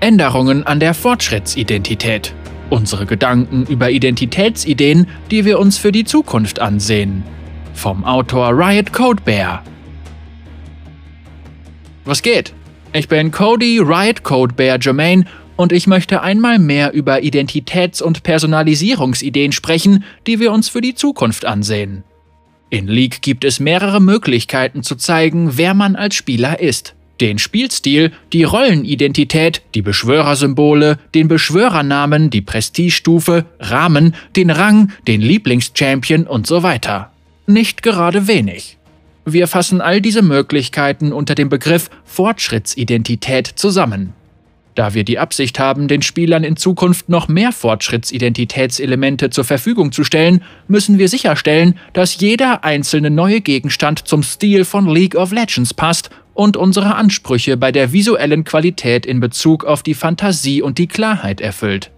Änderungen an der Fortschrittsidentität. Unsere Gedanken über Identitätsideen, die wir uns für die Zukunft ansehen. Vom Autor Riot Code Bear. Was geht? Ich bin Cody Riot Code Bear Jermaine und ich möchte einmal mehr über Identitäts- und Personalisierungsideen sprechen, die wir uns für die Zukunft ansehen. In League gibt es mehrere Möglichkeiten zu zeigen, wer man als Spieler ist. Den Spielstil, die Rollenidentität, die Beschwörersymbole, den Beschwörernamen, die Prestigestufe, Rahmen, den Rang, den Lieblingschampion und so weiter. Nicht gerade wenig. Wir fassen all diese Möglichkeiten unter dem Begriff Fortschrittsidentität zusammen. Da wir die Absicht haben, den Spielern in Zukunft noch mehr Fortschrittsidentitätselemente zur Verfügung zu stellen, müssen wir sicherstellen, dass jeder einzelne neue Gegenstand zum Stil von League of Legends passt und unsere Ansprüche bei der visuellen Qualität in Bezug auf die Fantasie und die Klarheit erfüllt.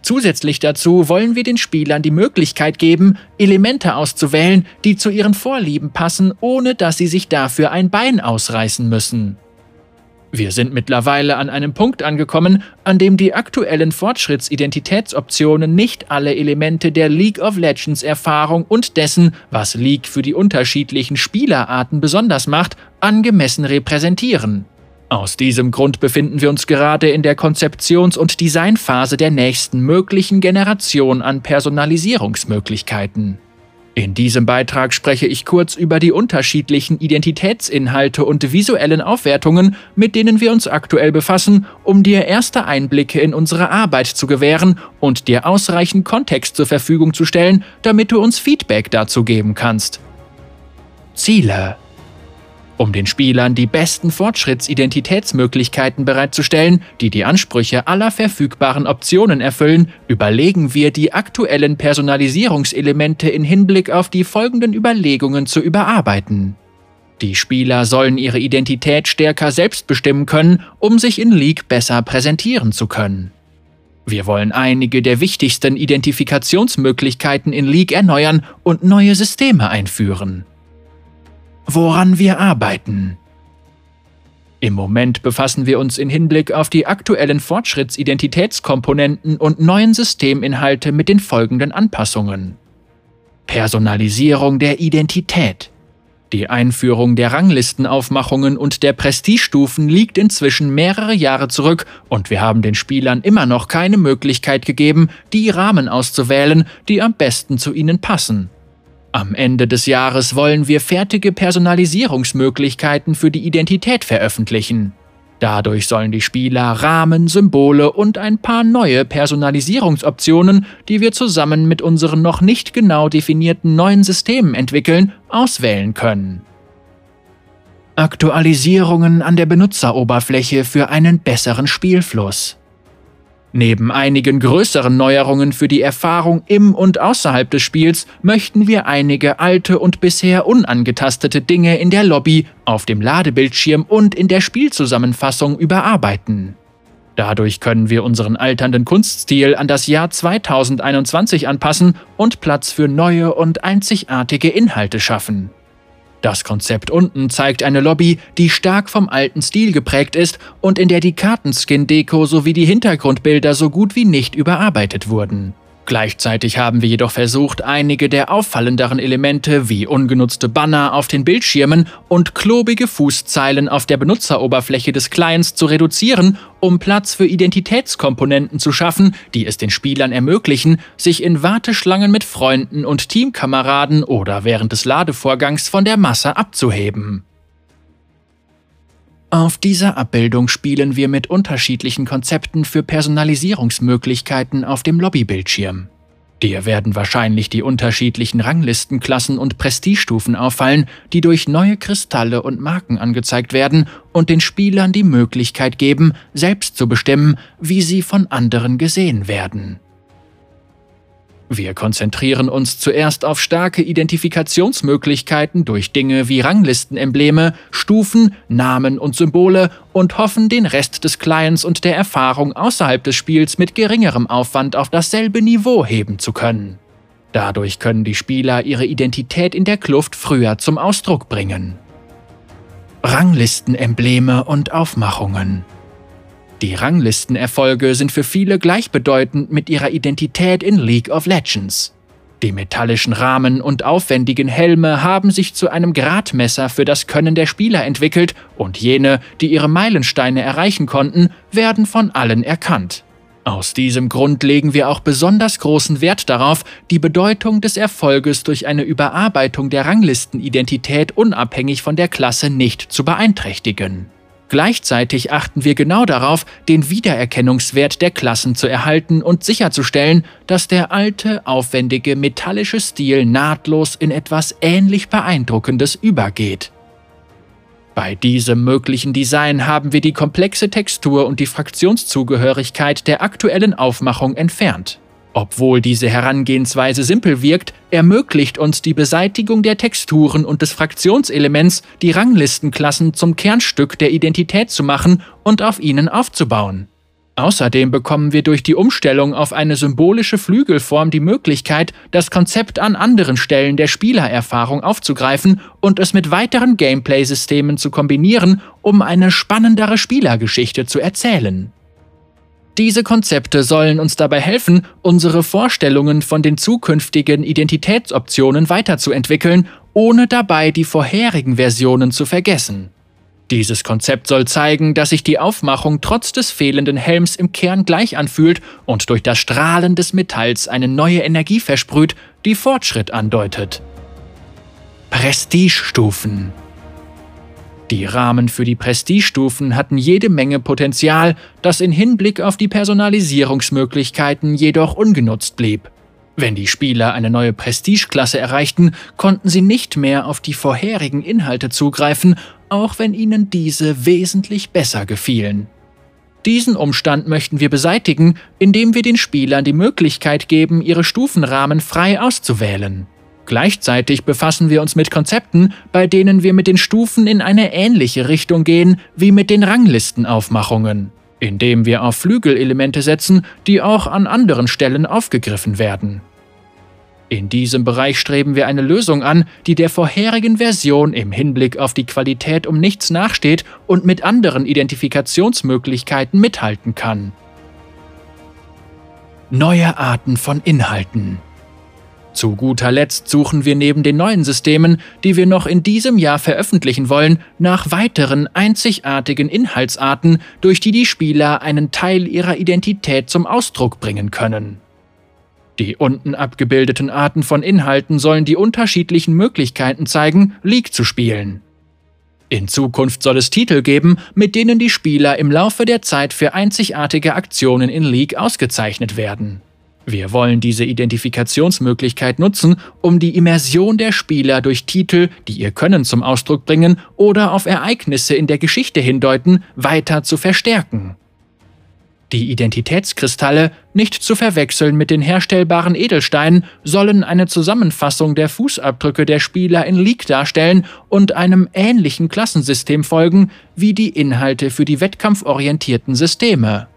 Zusätzlich dazu wollen wir den Spielern die Möglichkeit geben, Elemente auszuwählen, die zu ihren Vorlieben passen, ohne dass sie sich dafür ein Bein ausreißen müssen. Wir sind mittlerweile an einem Punkt angekommen, an dem die aktuellen Fortschrittsidentitätsoptionen nicht alle Elemente der League of Legends Erfahrung und dessen, was League für die unterschiedlichen Spielerarten besonders macht, angemessen repräsentieren. Aus diesem Grund befinden wir uns gerade in der Konzeptions- und Designphase der nächsten möglichen Generation an Personalisierungsmöglichkeiten. In diesem Beitrag spreche ich kurz über die unterschiedlichen Identitätsinhalte und visuellen Aufwertungen, mit denen wir uns aktuell befassen, um dir erste Einblicke in unsere Arbeit zu gewähren und dir ausreichend Kontext zur Verfügung zu stellen, damit du uns Feedback dazu geben kannst. Ziele um den Spielern die besten Fortschrittsidentitätsmöglichkeiten bereitzustellen, die die Ansprüche aller verfügbaren Optionen erfüllen, überlegen wir die aktuellen Personalisierungselemente in Hinblick auf die folgenden Überlegungen zu überarbeiten. Die Spieler sollen ihre Identität stärker selbst bestimmen können, um sich in League besser präsentieren zu können. Wir wollen einige der wichtigsten Identifikationsmöglichkeiten in League erneuern und neue Systeme einführen woran wir arbeiten. Im Moment befassen wir uns in Hinblick auf die aktuellen Fortschrittsidentitätskomponenten und neuen Systeminhalte mit den folgenden Anpassungen. Personalisierung der Identität. Die Einführung der Ranglistenaufmachungen und der Prestigestufen liegt inzwischen mehrere Jahre zurück und wir haben den Spielern immer noch keine Möglichkeit gegeben, die Rahmen auszuwählen, die am besten zu ihnen passen. Am Ende des Jahres wollen wir fertige Personalisierungsmöglichkeiten für die Identität veröffentlichen. Dadurch sollen die Spieler Rahmen, Symbole und ein paar neue Personalisierungsoptionen, die wir zusammen mit unseren noch nicht genau definierten neuen Systemen entwickeln, auswählen können. Aktualisierungen an der Benutzeroberfläche für einen besseren Spielfluss. Neben einigen größeren Neuerungen für die Erfahrung im und außerhalb des Spiels möchten wir einige alte und bisher unangetastete Dinge in der Lobby, auf dem Ladebildschirm und in der Spielzusammenfassung überarbeiten. Dadurch können wir unseren alternden Kunststil an das Jahr 2021 anpassen und Platz für neue und einzigartige Inhalte schaffen. Das Konzept unten zeigt eine Lobby, die stark vom alten Stil geprägt ist und in der die Kartenskin-Deko sowie die Hintergrundbilder so gut wie nicht überarbeitet wurden. Gleichzeitig haben wir jedoch versucht, einige der auffallenderen Elemente wie ungenutzte Banner auf den Bildschirmen und klobige Fußzeilen auf der Benutzeroberfläche des Clients zu reduzieren, um Platz für Identitätskomponenten zu schaffen, die es den Spielern ermöglichen, sich in Warteschlangen mit Freunden und Teamkameraden oder während des Ladevorgangs von der Masse abzuheben. Auf dieser Abbildung spielen wir mit unterschiedlichen Konzepten für Personalisierungsmöglichkeiten auf dem Lobbybildschirm. Dir werden wahrscheinlich die unterschiedlichen Ranglistenklassen und Prestigestufen auffallen, die durch neue Kristalle und Marken angezeigt werden und den Spielern die Möglichkeit geben, selbst zu bestimmen, wie sie von anderen gesehen werden. Wir konzentrieren uns zuerst auf starke Identifikationsmöglichkeiten durch Dinge wie Ranglistenembleme, Stufen, Namen und Symbole und hoffen, den Rest des Clients und der Erfahrung außerhalb des Spiels mit geringerem Aufwand auf dasselbe Niveau heben zu können. Dadurch können die Spieler ihre Identität in der Kluft früher zum Ausdruck bringen. Ranglistenembleme und Aufmachungen Die Ranglistenerfolge sind für viele gleichbedeutend mit ihrer Identität in League of Legends. Die metallischen Rahmen und aufwendigen Helme haben sich zu einem Gradmesser für das Können der Spieler entwickelt und jene, die ihre Meilensteine erreichen konnten, werden von allen erkannt. Aus diesem Grund legen wir auch besonders großen Wert darauf, die Bedeutung des Erfolges durch eine Überarbeitung der Ranglistenidentität unabhängig von der Klasse nicht zu beeinträchtigen. Gleichzeitig achten wir genau darauf, den Wiedererkennungswert der Klassen zu erhalten und sicherzustellen, dass der alte, aufwendige metallische Stil nahtlos in etwas ähnlich Beeindruckendes übergeht. Bei diesem möglichen Design haben wir die komplexe Textur und die Fraktionszugehörigkeit der aktuellen Aufmachung entfernt. Obwohl diese Herangehensweise simpel wirkt, ermöglicht uns die Beseitigung der Texturen und des Fraktionselements, die Ranglistenklassen zum Kernstück der Identität zu machen und auf ihnen aufzubauen. Außerdem bekommen wir durch die Umstellung auf eine symbolische Flügelform die Möglichkeit, das Konzept an anderen Stellen der Spielererfahrung aufzugreifen und es mit weiteren Gameplay-Systemen zu kombinieren, um eine spannendere Spielergeschichte zu erzählen. Diese Konzepte sollen uns dabei helfen, unsere Vorstellungen von den zukünftigen Identitätsoptionen weiterzuentwickeln, ohne dabei die vorherigen Versionen zu vergessen. Dieses Konzept soll zeigen, dass sich die Aufmachung trotz des fehlenden Helms im Kern gleich anfühlt und durch das Strahlen des Metalls eine neue Energie versprüht, die Fortschritt andeutet. Prestigestufen die Rahmen für die Prestigestufen hatten jede Menge Potenzial, das in Hinblick auf die Personalisierungsmöglichkeiten jedoch ungenutzt blieb. Wenn die Spieler eine neue Prestigeklasse erreichten, konnten sie nicht mehr auf die vorherigen Inhalte zugreifen, auch wenn ihnen diese wesentlich besser gefielen. Diesen Umstand möchten wir beseitigen, indem wir den Spielern die Möglichkeit geben, ihre Stufenrahmen frei auszuwählen. Gleichzeitig befassen wir uns mit Konzepten, bei denen wir mit den Stufen in eine ähnliche Richtung gehen wie mit den Ranglistenaufmachungen, indem wir auf Flügelelemente setzen, die auch an anderen Stellen aufgegriffen werden. In diesem Bereich streben wir eine Lösung an, die der vorherigen Version im Hinblick auf die Qualität um nichts nachsteht und mit anderen Identifikationsmöglichkeiten mithalten kann. Neue Arten von Inhalten zu guter Letzt suchen wir neben den neuen Systemen, die wir noch in diesem Jahr veröffentlichen wollen, nach weiteren einzigartigen Inhaltsarten, durch die die Spieler einen Teil ihrer Identität zum Ausdruck bringen können. Die unten abgebildeten Arten von Inhalten sollen die unterschiedlichen Möglichkeiten zeigen, League zu spielen. In Zukunft soll es Titel geben, mit denen die Spieler im Laufe der Zeit für einzigartige Aktionen in League ausgezeichnet werden. Wir wollen diese Identifikationsmöglichkeit nutzen, um die Immersion der Spieler durch Titel, die ihr Können zum Ausdruck bringen oder auf Ereignisse in der Geschichte hindeuten, weiter zu verstärken. Die Identitätskristalle, nicht zu verwechseln mit den herstellbaren Edelsteinen, sollen eine Zusammenfassung der Fußabdrücke der Spieler in League darstellen und einem ähnlichen Klassensystem folgen wie die Inhalte für die wettkampforientierten Systeme.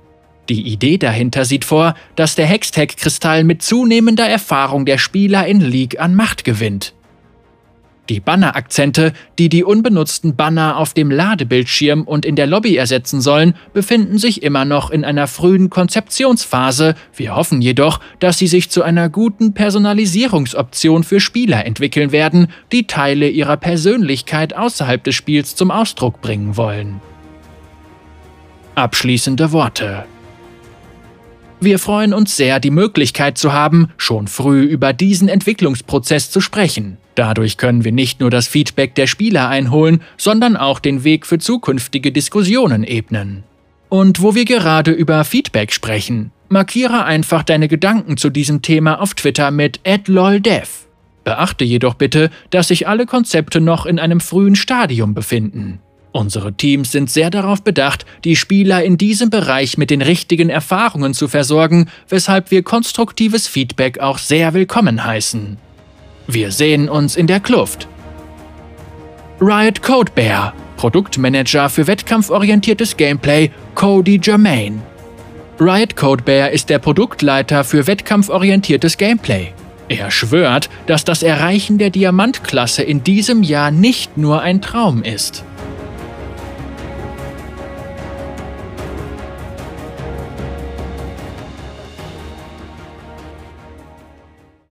Die Idee dahinter sieht vor, dass der Hextech-Kristall mit zunehmender Erfahrung der Spieler in League an Macht gewinnt. Die Banner-Akzente, die die unbenutzten Banner auf dem Ladebildschirm und in der Lobby ersetzen sollen, befinden sich immer noch in einer frühen Konzeptionsphase. Wir hoffen jedoch, dass sie sich zu einer guten Personalisierungsoption für Spieler entwickeln werden, die Teile ihrer Persönlichkeit außerhalb des Spiels zum Ausdruck bringen wollen. Abschließende Worte wir freuen uns sehr, die Möglichkeit zu haben, schon früh über diesen Entwicklungsprozess zu sprechen. Dadurch können wir nicht nur das Feedback der Spieler einholen, sondern auch den Weg für zukünftige Diskussionen ebnen. Und wo wir gerade über Feedback sprechen, markiere einfach deine Gedanken zu diesem Thema auf Twitter mit @loldev. Beachte jedoch bitte, dass sich alle Konzepte noch in einem frühen Stadium befinden. Unsere Teams sind sehr darauf bedacht, die Spieler in diesem Bereich mit den richtigen Erfahrungen zu versorgen, weshalb wir konstruktives Feedback auch sehr willkommen heißen. Wir sehen uns in der Kluft. Riot Code Bear, Produktmanager für wettkampforientiertes Gameplay, Cody Germain. Riot Code Bear ist der Produktleiter für wettkampforientiertes Gameplay. Er schwört, dass das Erreichen der Diamantklasse in diesem Jahr nicht nur ein Traum ist.